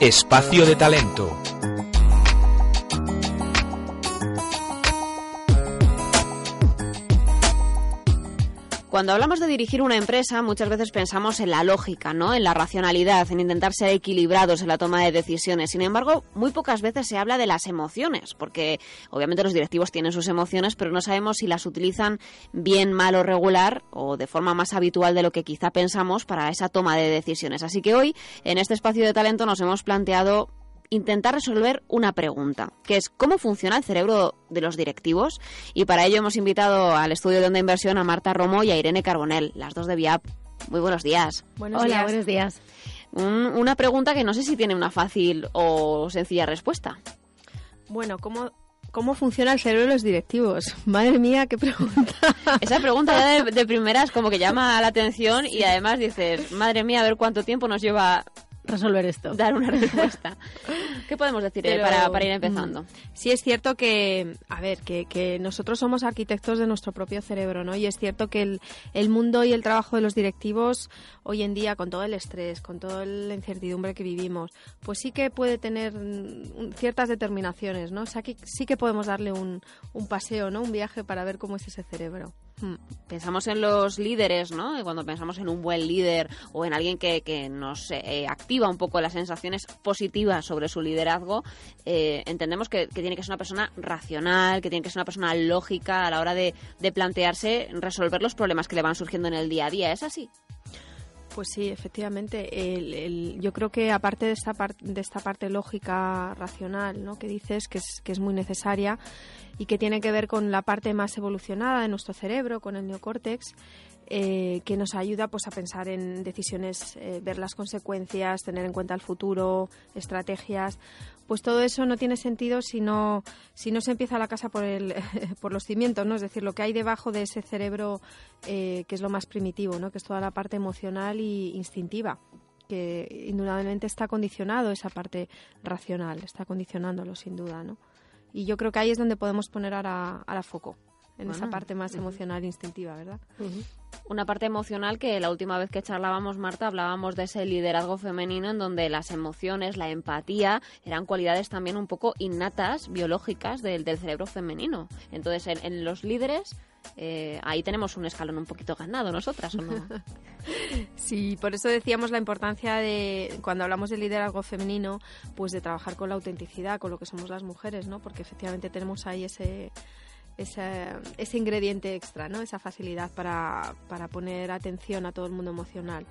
Espacio de talento. Cuando hablamos de dirigir una empresa, muchas veces pensamos en la lógica, ¿no? En la racionalidad, en intentar ser equilibrados en la toma de decisiones. Sin embargo, muy pocas veces se habla de las emociones, porque obviamente los directivos tienen sus emociones, pero no sabemos si las utilizan bien, mal o regular o de forma más habitual de lo que quizá pensamos para esa toma de decisiones. Así que hoy, en este espacio de talento, nos hemos planteado intentar resolver una pregunta, que es cómo funciona el cerebro de los directivos. Y para ello hemos invitado al estudio de onda inversión a Marta Romo y a Irene Carbonell, las dos de VIAP. Muy buenos días. Hola, buenos días. una pregunta que no sé si tiene una fácil o sencilla respuesta. Bueno, ¿cómo, ¿Cómo funciona el cerebro de los directivos? Madre mía, qué pregunta. Esa pregunta ya de, de primeras como que llama la atención y además dices, madre mía, a ver cuánto tiempo nos lleva resolver esto. Dar una respuesta. ¿Qué podemos decir para, para, ir empezando? Mm, sí, es cierto que, a ver, que, que, nosotros somos arquitectos de nuestro propio cerebro, ¿no? Y es cierto que el, el, mundo y el trabajo de los directivos hoy en día, con todo el estrés, con toda la incertidumbre que vivimos, pues sí que puede tener mm, ciertas determinaciones, ¿no? O sea, que sí que podemos darle un, un paseo, ¿no? Un viaje para ver cómo es ese cerebro. Hmm. Pensamos en los líderes, ¿no? Y cuando pensamos en un buen líder o en alguien que, que nos eh, activa un poco las sensaciones positivas sobre su liderazgo, eh, entendemos que, que, tiene que ser una persona racional, que tiene que ser una persona lógica a la hora de, de plantearse resolver los problemas que le van surgiendo en el día a día. ¿Es así? Pues sí, efectivamente. El, yo creo que aparte de esta, de esta parte lógica racional ¿no? que dices, que es, que es muy necesaria y que tiene que ver con la parte más evolucionada de nuestro cerebro, con el neocórtex, eh, que nos ayuda pues, a pensar en decisiones, eh, ver las consecuencias, tener en cuenta el futuro, estrategias pues todo eso no tiene sentido si no, si no se empieza la casa por, el, por los cimientos, ¿no? Es decir, lo que hay debajo de ese cerebro eh, que es lo más primitivo, ¿no? Que es toda la parte emocional y instintiva que indudablemente está condicionado esa parte racional, está condicionándolo sin duda, ¿no? Y yo creo que ahí es donde podemos poner ahora, ahora foco en esa parte más emocional e instintiva, ¿verdad? Una parte emocional que la última vez que charlábamos, Marta, hablábamos de ese liderazgo femenino en donde las emociones, la empatía, eran cualidades también un poco innatas, biológicas del, cerebro femenino. Entonces, en, los líderes, eh, ahí tenemos un escalón un poquito ganado nosotras, ¿o no? sí, por eso decíamos la importancia de, cuando hablamos de liderazgo femenino, pues de trabajar con la autenticidad, con lo que somos las mujeres, ¿no? Porque efectivamente tenemos ahí ese ese, ese ingrediente extra, ¿no? Esa facilidad para, para poner atención a todo el mundo emocional.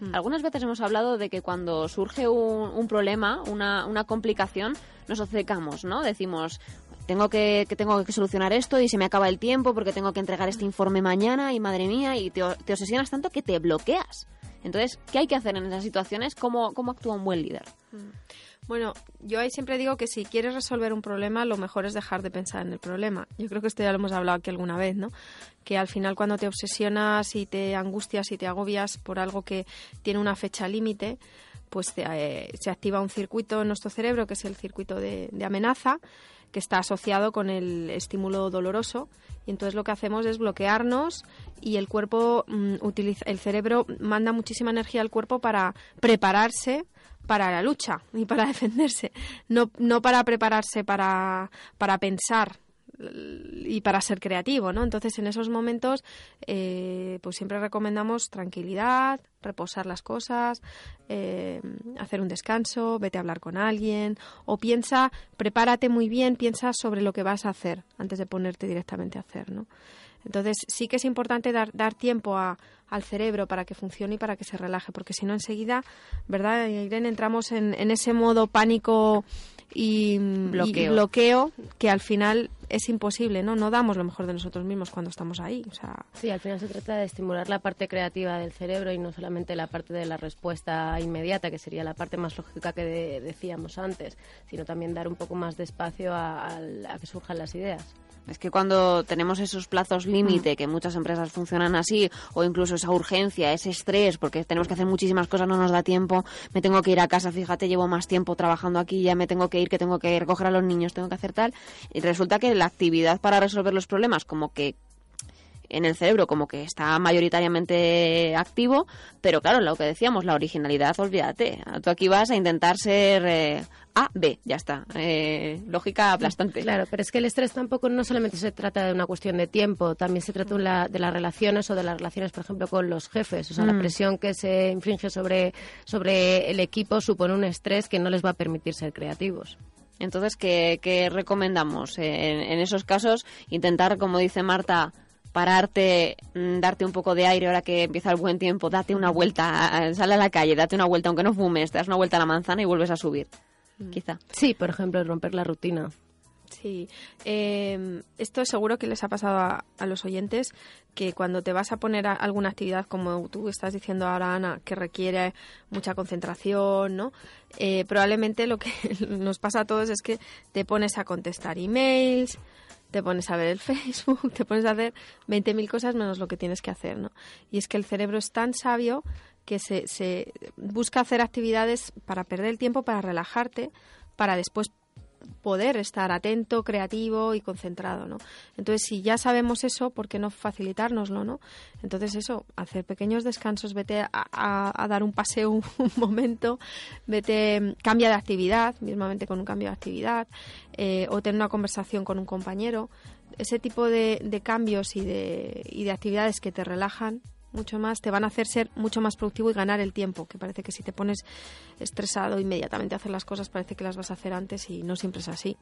Hmm. Algunas veces hemos hablado de que cuando surge un, un problema, una, una, complicación, nos obcecamos, ¿no? Decimos, tengo que, que, tengo que solucionar esto y se me acaba el tiempo porque tengo que entregar este informe mañana y madre mía, y te, te obsesionas tanto que te bloqueas. Entonces, ¿qué hay que hacer en esas situaciones? ¿Cómo, cómo actúa un buen líder? Hmm. Bueno, yo ahí siempre digo que si quieres resolver un problema, lo mejor es dejar de pensar en el problema. Yo creo que esto ya lo hemos hablado aquí alguna vez, ¿no? Que al final cuando te obsesionas y te angustias y te agobias por algo que tiene una fecha límite, pues eh, se activa un circuito en nuestro cerebro, que es el circuito de, amenaza, que está asociado con el estímulo doloroso. Y entonces lo que hacemos es bloquearnos y el cuerpo mm, utiliza, el cerebro manda muchísima energía al cuerpo para prepararse para la lucha y para defenderse, no, no para prepararse para, para pensar y para ser creativo, ¿no? Entonces, en esos momentos, eh, pues siempre recomendamos tranquilidad, reposar las cosas, eh, hacer un descanso, vete a hablar con alguien, o piensa, prepárate muy bien, piensa sobre lo que vas a hacer antes de ponerte directamente a hacer, ¿no? Entonces sí que es importante dar, dar tiempo a, al cerebro para que funcione y para que se relaje, porque si no enseguida, ¿verdad, Irene? Entramos en, en ese modo pánico y bloqueo. bloqueo que al final es imposible, ¿no? No damos lo mejor de nosotros mismos cuando estamos ahí. O sea... Sí, al final se trata de estimular la parte creativa del cerebro y no solamente la parte de la respuesta inmediata, que sería la parte más lógica que decíamos antes, sino también dar un poco más de espacio a que surjan las ideas. Es que cuando tenemos esos plazos límite, que muchas empresas funcionan así, o incluso esa urgencia, ese estrés, porque tenemos que hacer muchísimas cosas, no nos da tiempo, me tengo que ir a casa, fíjate, llevo más tiempo trabajando aquí, ya me tengo que ir, que tengo que recoger a los niños, tengo que hacer tal, y resulta que la actividad para resolver los problemas, como que en el cerebro como que está mayoritariamente activo, pero claro, lo que decíamos, la originalidad, olvídate. Tú aquí vas a intentar ser eh, A, B, ya está. Eh, lógica aplastante. Claro, pero es que el estrés tampoco no solamente se trata de una cuestión de tiempo, también se trata de, las relaciones o de las relaciones, por ejemplo, con los jefes. O sea, la mm. presión que se infringe sobre, sobre el equipo supone un estrés que no les va a permitir ser creativos. Entonces, ¿qué, recomendamos? En, en, esos casos, intentar, como dice Marta, pararte, mm, darte un poco de aire ahora que empieza el buen tiempo, date una vuelta, sale a la calle, date una vuelta, aunque no fumes, te das una vuelta a la manzana y vuelves a subir, mm. quizá. Sí, por ejemplo, romper la rutina. Sí, eh, esto seguro que les ha pasado a, los oyentes que cuando te vas a poner a alguna actividad como tú estás diciendo ahora, Ana, que requiere mucha concentración, ¿no? Eh, probablemente lo que nos pasa a todos es que te pones a contestar emails, te pones a ver el Facebook, te pones a hacer 20.000 cosas menos lo que tienes que hacer, ¿no? Y es que el cerebro es tan sabio que se, se busca hacer actividades para perder el tiempo, para relajarte, para después poder estar atento, creativo y concentrado, ¿no? Entonces, si ya sabemos eso, ¿por qué no facilitárnoslo, no? Entonces, eso, hacer pequeños descansos, vete a, dar un paseo un, momento, vete, cambia de actividad, mismamente con un cambio de actividad, eh, o tener una conversación con un compañero. Ese tipo de, de cambios y de, y de actividades que te relajan mucho más, te van a hacer ser mucho más productivo y ganar el tiempo, que parece que si te pones estresado inmediatamente a hacer las cosas parece que las vas a hacer antes y no siempre es así.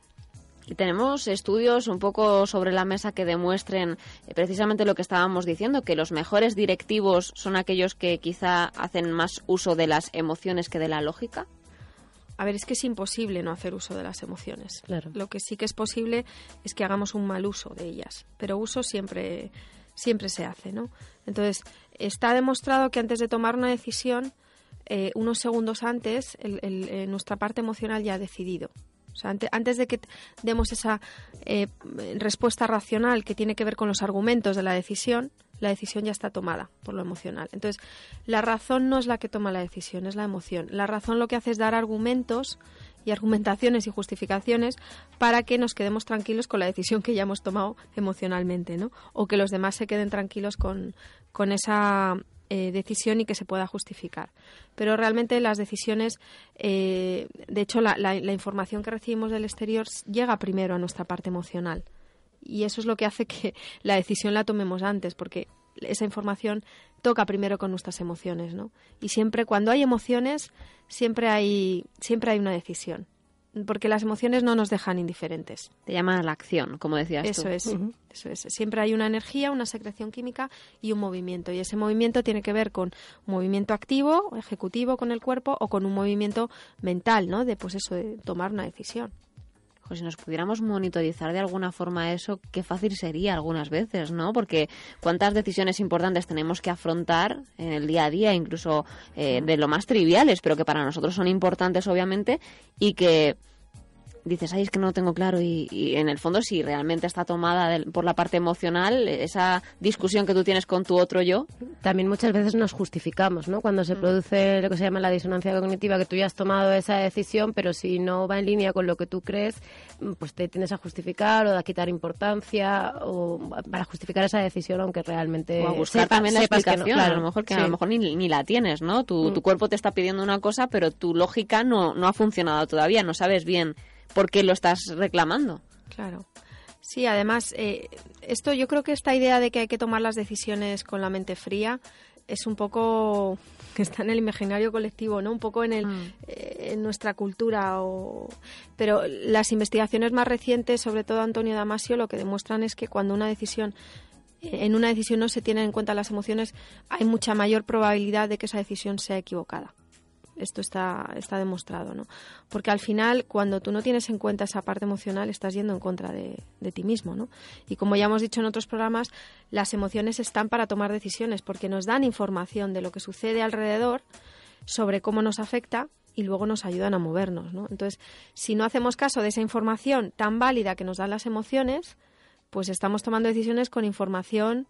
Y tenemos estudios un poco sobre la mesa que demuestren eh, precisamente lo que estábamos diciendo, que los mejores directivos son aquellos que quizá hacen más uso de las emociones que de la lógica. A ver, es que es imposible no hacer uso de las emociones. Claro. Lo que sí que es posible es que hagamos un mal uso de ellas, pero uso siempre siempre se hace, ¿no? Entonces, está demostrado que antes de tomar una decisión, eh, unos segundos antes, eh, nuestra parte emocional ya ha decidido. O sea, antes, de que demos esa eh, respuesta racional que tiene que ver con los argumentos de la decisión, la decisión ya está tomada por lo emocional. Entonces, la razón no es la que toma la decisión, es la emoción. La razón lo que hace es dar argumentos y argumentaciones y justificaciones para que nos quedemos tranquilos con la decisión que ya hemos tomado emocionalmente, ¿no? O que los demás se queden tranquilos con, con esa eh, decisión y que se pueda justificar. Pero realmente las decisiones, eh, de hecho, la, la, información que recibimos del exterior llega primero a nuestra parte emocional. Y eso es lo que hace que la decisión la tomemos antes, porque esa información toca primero con nuestras emociones, ¿no? Y siempre cuando hay emociones, siempre hay siempre hay una decisión, porque las emociones no nos dejan indiferentes. Te llaman a la acción, como decías eso tú. Es, Eso es. Siempre hay una energía, una secreción química y un movimiento. Y ese movimiento tiene que ver con movimiento activo, ejecutivo con el cuerpo o con un movimiento mental, ¿no? De pues eso, de tomar una decisión. Pues si nos pudiéramos monitorizar de alguna forma eso, qué fácil sería algunas veces, ¿no? Porque cuántas decisiones importantes tenemos que afrontar en el día a día, incluso eh, de lo más triviales, pero que para nosotros son importantes, obviamente, y que dices, ay, es que no lo tengo claro y, en el fondo si realmente está tomada por la parte emocional, esa discusión que tú tienes con tu otro yo. También muchas veces nos justificamos, ¿no? Cuando se mm. produce lo que se llama la disonancia cognitiva, que tú ya has tomado esa decisión, pero si no va en línea con lo que tú crees, pues te tienes a justificar o a quitar importancia o para justificar esa decisión, aunque realmente... O a buscar también la explicación, a lo mejor que a lo mejor ni, ni la tienes, ¿no? Tu, mm. tu cuerpo te está pidiendo una cosa, pero tu lógica no, no ha funcionado todavía, no sabes bien por qué lo estás reclamando. Claro. Sí, además, eh, esto yo creo que esta idea de que hay que tomar las decisiones con la mente fría es un poco que está en el imaginario colectivo, ¿no? Un poco en, el, mm. eh, en nuestra cultura. O... Pero las investigaciones más recientes, sobre todo Antonio Damasio, lo que demuestran es que cuando una decisión en una decisión no se tienen en cuenta las emociones, hay mucha mayor probabilidad de que esa decisión sea equivocada esto está, está demostrado, ¿no? Porque al final, cuando tú no tienes en cuenta esa parte emocional, estás yendo en contra de, de ti mismo, ¿no? Y como ya hemos dicho en otros programas, las emociones están para tomar decisiones, porque nos dan información de lo que sucede alrededor, sobre cómo nos afecta y luego nos ayudan a movernos, ¿no? Entonces, si no hacemos caso de esa información tan válida que nos dan las emociones, pues estamos tomando decisiones con información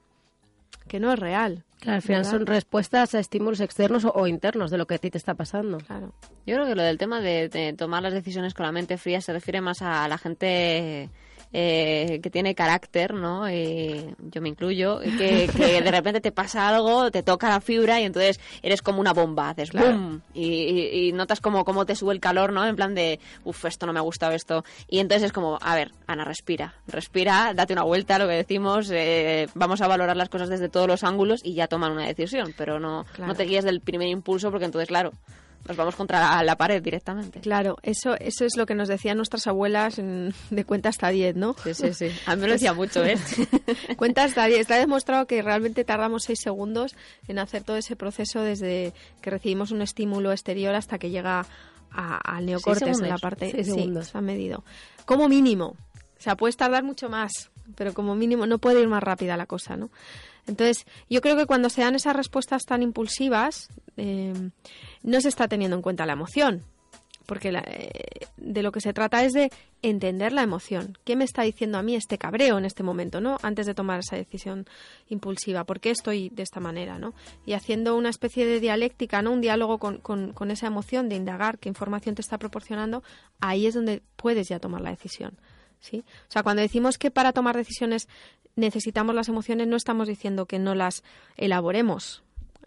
que no es real. Claro, al final son respuestas a estímulos externos o, internos de lo que a ti te está pasando. Claro. Yo creo que lo del tema de, de tomar las decisiones con la mente fría se refiere más a la gente eh, que tiene carácter, ¿no? Y yo me incluyo, que, que, de repente te pasa algo, te toca la fibra y entonces eres como una bomba, haces boom y, y, notas como cómo te sube el calor, ¿no? En plan de, uff, esto no me ha gustado esto. Y entonces es como, a ver, Ana, respira, respira, date una vuelta, lo que decimos, eh, vamos a valorar las cosas desde todos los ángulos y ya tomar una decisión, pero no, no te guíes del primer impulso porque entonces, claro, nos vamos contra la, pared directamente. Claro, eso eso es lo que nos decían nuestras abuelas de cuenta hasta 10, ¿no? Sí, sí, sí. A mí me lo decía mucho, ¿eh? cuenta hasta 10. Está demostrado que realmente tardamos 6 segundos en hacer todo ese proceso desde que recibimos un estímulo exterior hasta que llega al neocortes en la parte... Seis segundos. se ha medido. Como mínimo. O sea, puedes tardar mucho más, pero como mínimo no puede ir más rápida la cosa, ¿no? Entonces, yo creo que cuando se dan esas respuestas tan impulsivas, eh, no se está teniendo en cuenta la emoción, porque eh, de lo que se trata es de entender la emoción. ¿Qué me está diciendo a mí este cabreo en este momento, no? Antes de tomar esa decisión impulsiva. ¿Por qué estoy de esta manera, no? Y haciendo una especie de dialéctica, ¿no? Un diálogo con, con esa emoción de indagar qué información te está proporcionando, ahí es donde puedes ya tomar la decisión. ¿Sí? O sea, cuando decimos que para tomar decisiones necesitamos las emociones, no estamos diciendo que no las elaboremos,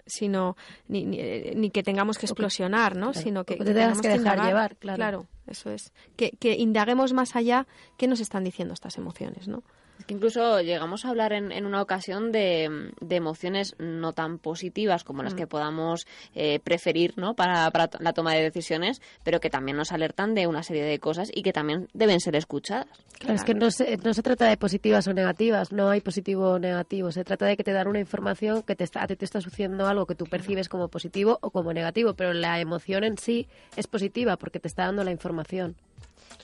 sino ni, ni, que tengamos que explosionar, ¿no? Sino que, te tengas que, dejar llevar, claro. Claro, eso es. Que, que indaguemos más allá qué nos están diciendo estas emociones, ¿no? Que incluso llegamos a hablar en, en una ocasión de, de, emociones no tan positivas como las mm. que podamos eh, preferir ¿no? Para, para, la toma de decisiones, pero que también nos alertan de una serie de cosas y que también deben ser escuchadas. Claro, es que no se, no se trata de positivas o negativas, no hay positivo o negativo, se trata de que te dan una información que te está, ti te está sucediendo algo que tú percibes como positivo o como negativo, pero la emoción en sí es positiva porque te está dando la información.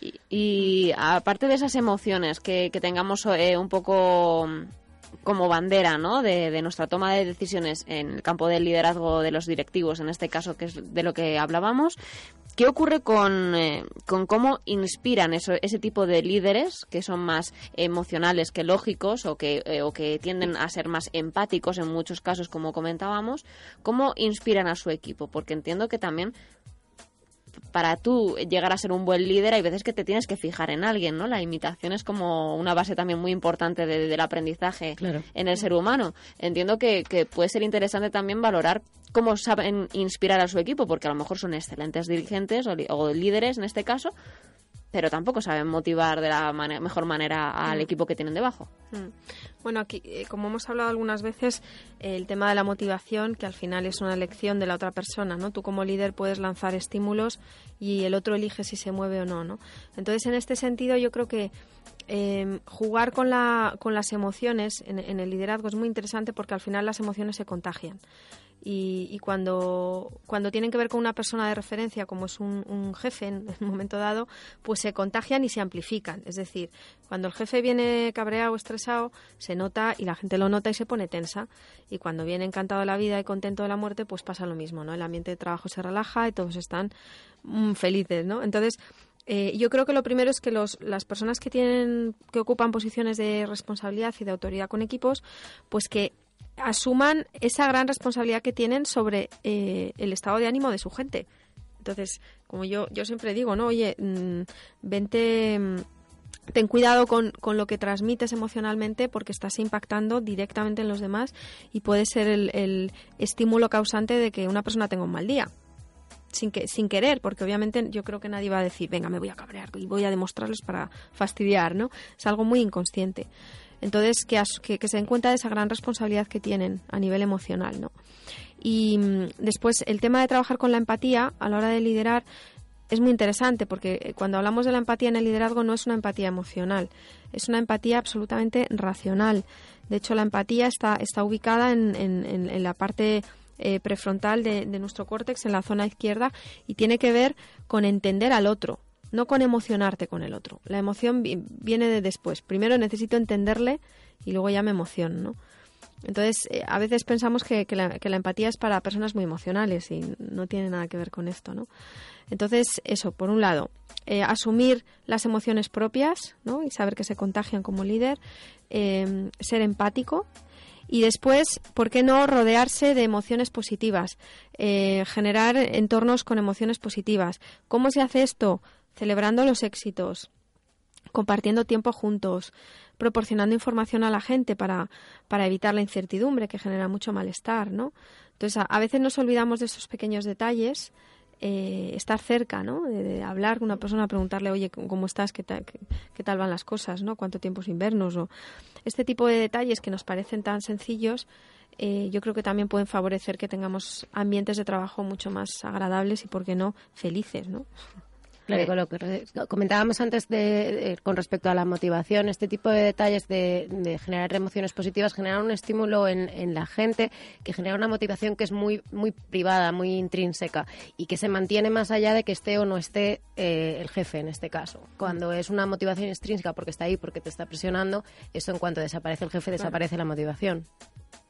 Y, aparte de esas emociones que, tengamos eh, un poco como bandera ¿no? De, nuestra toma de decisiones en el campo del liderazgo de los directivos, en este caso, que es de lo que hablábamos, ¿qué ocurre con, eh, cómo inspiran eso, ese tipo de líderes que son más emocionales que lógicos o que, eh, o que tienden a ser más empáticos en muchos casos, como comentábamos? ¿Cómo inspiran a su equipo? Porque entiendo que también para tú llegar a ser un buen líder hay veces que te tienes que fijar en alguien, ¿no? La imitación es como una base también muy importante del aprendizaje en el ser humano. Entiendo que, que puede ser interesante también valorar cómo saben inspirar a su equipo, porque a lo mejor son excelentes dirigentes o líderes en este caso, pero tampoco saben motivar de la mejor manera al mm. equipo que tienen debajo. Mm. Bueno, aquí, eh, como hemos hablado algunas veces, el tema de la motivación, que al final es una elección de la otra persona, ¿no? Tú como líder puedes lanzar estímulos y el otro elige si se mueve o no, ¿no? Entonces, en este sentido, yo creo que eh, jugar con, la, con las emociones en, en, el liderazgo es muy interesante porque al final las emociones se contagian y, cuando, cuando tienen que ver con una persona de referencia, como es un, jefe en, un momento dado, pues se contagian y se amplifican. Es decir, cuando el jefe viene cabreado o estresado, se nota y la gente lo nota y se pone tensa. Y cuando viene encantado de la vida y contento de la muerte, pues pasa lo mismo, ¿no? El ambiente de trabajo se relaja y todos están mm, felices, ¿no? Entonces, eh, yo creo que lo primero es que los, las personas que tienen que ocupan posiciones de responsabilidad y de autoridad con equipos, pues que asuman esa gran responsabilidad que tienen sobre eh, el estado de ánimo de su gente. Entonces, como yo, yo siempre digo, ¿no? Oye, mm, vente, mm, ten cuidado con, con, lo que transmites emocionalmente porque estás impactando directamente en los demás y puede ser el, el estímulo causante de que una persona tenga un mal día. Sin, que, sin querer, porque obviamente yo creo que nadie va a decir, venga, me voy a cabrear y voy a demostrarles para fastidiar, ¿no? Es algo muy inconsciente. Entonces, que, se den cuenta de esa gran responsabilidad que tienen a nivel emocional, ¿no? Y mm, después, el tema de trabajar con la empatía a la hora de liderar es muy interesante porque cuando hablamos de la empatía en el liderazgo no es una empatía emocional, es una empatía absolutamente racional. De hecho, la empatía está, está ubicada en, en, la parte eh, prefrontal de nuestro córtex en la zona izquierda y tiene que ver con entender al otro, no con emocionarte con el otro. La emoción viene de después. Primero necesito entenderle y luego ya me emociono, ¿no? Entonces, eh, a veces pensamos que, que, la, empatía es para personas muy emocionales y no tiene nada que ver con esto, ¿no? Entonces, eso, por un lado, eh, asumir las emociones propias, ¿no? Y saber que se contagian como líder, em, ser empático, y después, ¿por qué no rodearse de emociones positivas? Eh, generar entornos con emociones positivas. ¿Cómo se hace esto? Celebrando los éxitos, compartiendo tiempo juntos, proporcionando información a la gente para, para evitar la incertidumbre que genera mucho malestar, ¿no? Entonces, a, veces nos olvidamos de esos pequeños detalles, eh, estar cerca, ¿no? De, hablar con una persona, preguntarle, oye, ¿cómo estás? ¿Qué, tal, qué, tal van las cosas? ¿no? ¿Cuánto tiempo sin vernos? O este tipo de detalles que nos parecen tan sencillos, eh, yo creo que también pueden favorecer que tengamos ambientes de trabajo mucho más agradables y, ¿por qué no?, felices, ¿no? Con lo que comentábamos antes de, con respecto a la motivación, este tipo de detalles de, generar emociones positivas generan un estímulo en, la gente que genera una motivación que es muy, muy privada, muy intrínseca y que se mantiene más allá de que esté o no esté eh, el jefe en este caso. Cuando es una motivación extrínseca porque está ahí, porque te está presionando, eso en cuanto desaparece el jefe, desaparece la motivación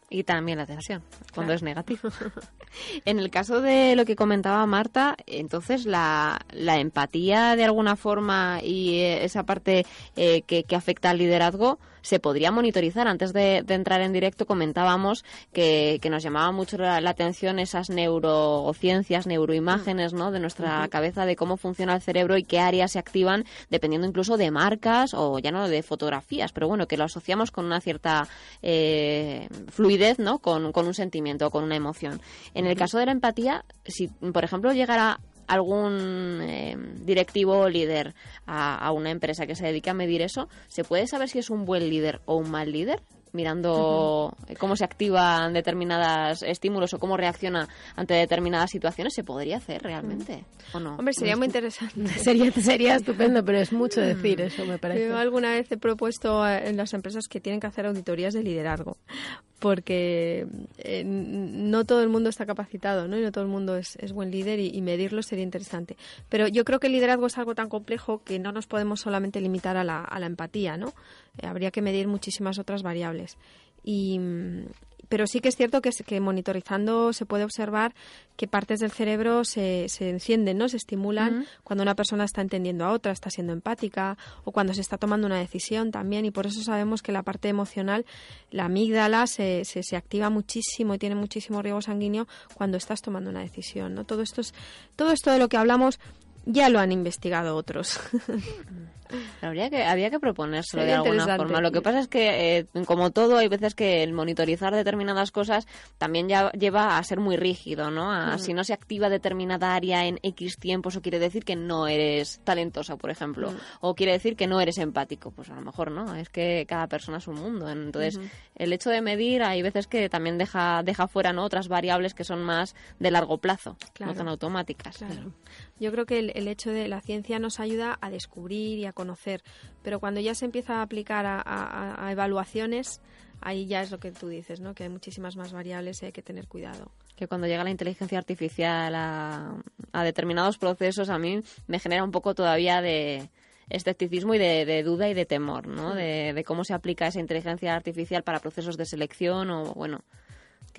y también la tensión, cuando es negativo. en el caso de lo que comentaba Marta, entonces la, la empatía de alguna forma y eh, esa parte eh, que, que afecta al liderazgo se podría monitorizar. Antes de, entrar en directo comentábamos que, nos llamaba mucho la, atención esas neurociencias, neuroimágenes ¿no? de nuestra cabeza, de cómo funciona el cerebro y qué áreas se activan dependiendo incluso de marcas o ya no de fotografías, pero bueno, que lo asociamos con una cierta eh, fluidez, ¿no? Con, con un sentimiento, con una emoción. En el caso de la empatía, si por ejemplo llegara algún eh, directivo o líder a, una empresa que se dedique a medir eso, ¿se puede saber si es un buen líder o un mal líder? mirando cómo se activan determinados estímulos o cómo reacciona ante determinadas situaciones, ¿se podría hacer realmente? ¿O no? Hombre, sería muy interesante. sería, sería estupendo, pero es mucho decir eso, me parece. Yo alguna vez he propuesto en las empresas que tienen que hacer auditorías de liderazgo porque eh, no todo el mundo está capacitado, ¿no? Y no todo el mundo es, buen líder y, medirlo sería interesante. Pero yo creo que el liderazgo es algo tan complejo que no nos podemos solamente limitar a la, empatía, ¿no? Eh, habría que medir muchísimas otras variables. Y, pero sí que es cierto que, que monitorizando se puede observar que partes del cerebro se, se encienden, ¿no? Se estimulan cuando una persona está entendiendo a otra, está siendo empática o cuando se está tomando una decisión también y por eso sabemos que la parte emocional, la amígdala se, se, se activa muchísimo y tiene muchísimo riego sanguíneo cuando estás tomando una decisión, ¿no? Todo esto es, todo esto de lo que hablamos ya lo han investigado otros. Habría que, había que proponérselo de alguna forma. Lo que pasa es que, eh, como todo, hay veces que el monitorizar determinadas cosas también ya lleva a ser muy rígido, ¿no? A, Si no se activa determinada área en X tiempo, eso quiere decir que no eres talentosa, por ejemplo. O quiere decir que no eres empático. Pues a lo mejor no. Es que cada persona es un mundo. Entonces, el hecho de medir, hay veces que también deja, deja fuera ¿no? otras variables que son más de largo plazo, no tan automáticas. Yo creo que el, el hecho de la ciencia nos ayuda a descubrir y a conocer, pero cuando ya se empieza a aplicar a, evaluaciones, ahí ya es lo que tú dices, ¿no? Que hay muchísimas más variables y hay que tener cuidado. Que cuando llega la inteligencia artificial a, determinados procesos, a mí me genera un poco todavía de escepticismo y de, duda y de temor, ¿no? De, de, cómo se aplica esa inteligencia artificial para procesos de selección o, bueno,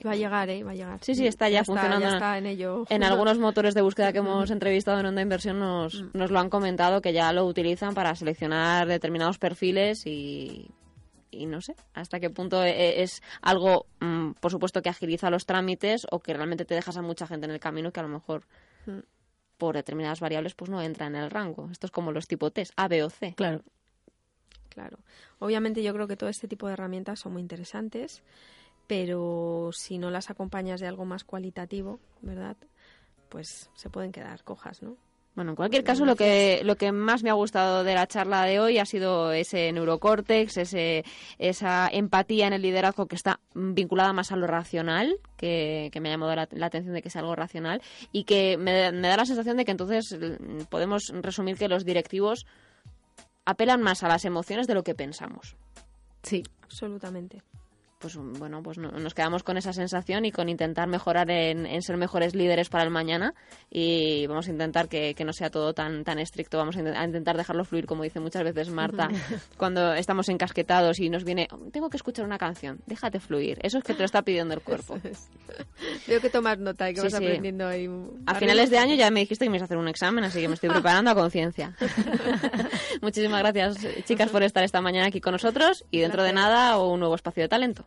Va a llegar, ¿eh? Va a llegar. Sí, sí, está ya, funcionando. Está, en ello. En algunos motores de búsqueda que hemos entrevistado en Onda Inversión nos, mm. nos lo han comentado que ya lo utilizan para seleccionar determinados perfiles y, y no sé hasta qué punto e, e, es algo, mm, por supuesto, que agiliza los trámites o que realmente te dejas a mucha gente en el camino que a lo mejor mm. por determinadas variables pues no entra en el rango. Esto es como los tipo test, A, B o C. Claro. Claro. Obviamente yo creo que todo este tipo de herramientas son muy interesantes pero si no las acompañas de algo más cualitativo, ¿verdad? Pues se pueden quedar cojas, ¿no? Bueno, en cualquier caso, lo que, lo que más me ha gustado de la charla de hoy ha sido ese neurocórtex, ese, esa empatía en el liderazgo que está vinculada más a lo racional, que, me ha llamado la, atención de que es algo racional, y que me, me da la sensación de que entonces mm, podemos resumir que los directivos apelan más a las emociones de lo que pensamos. Sí, absolutamente. Pues bueno, pues nos quedamos con esa sensación y con intentar mejorar en, ser mejores líderes para el mañana y vamos a intentar que, no sea todo tan, tan estricto, vamos a, intentar dejarlo fluir, como dice muchas veces Marta, cuando estamos encasquetados y nos viene, tengo que escuchar una canción, déjate fluir, eso es que te lo está pidiendo el cuerpo. Tengo que tomar nota y que vas aprendiendo ahí. A finales de año ya me dijiste que me ibas a hacer un examen, así que me estoy preparando a conciencia. Muchísimas gracias, chicas, por estar esta mañana aquí con nosotros y dentro de nada un nuevo espacio de talento.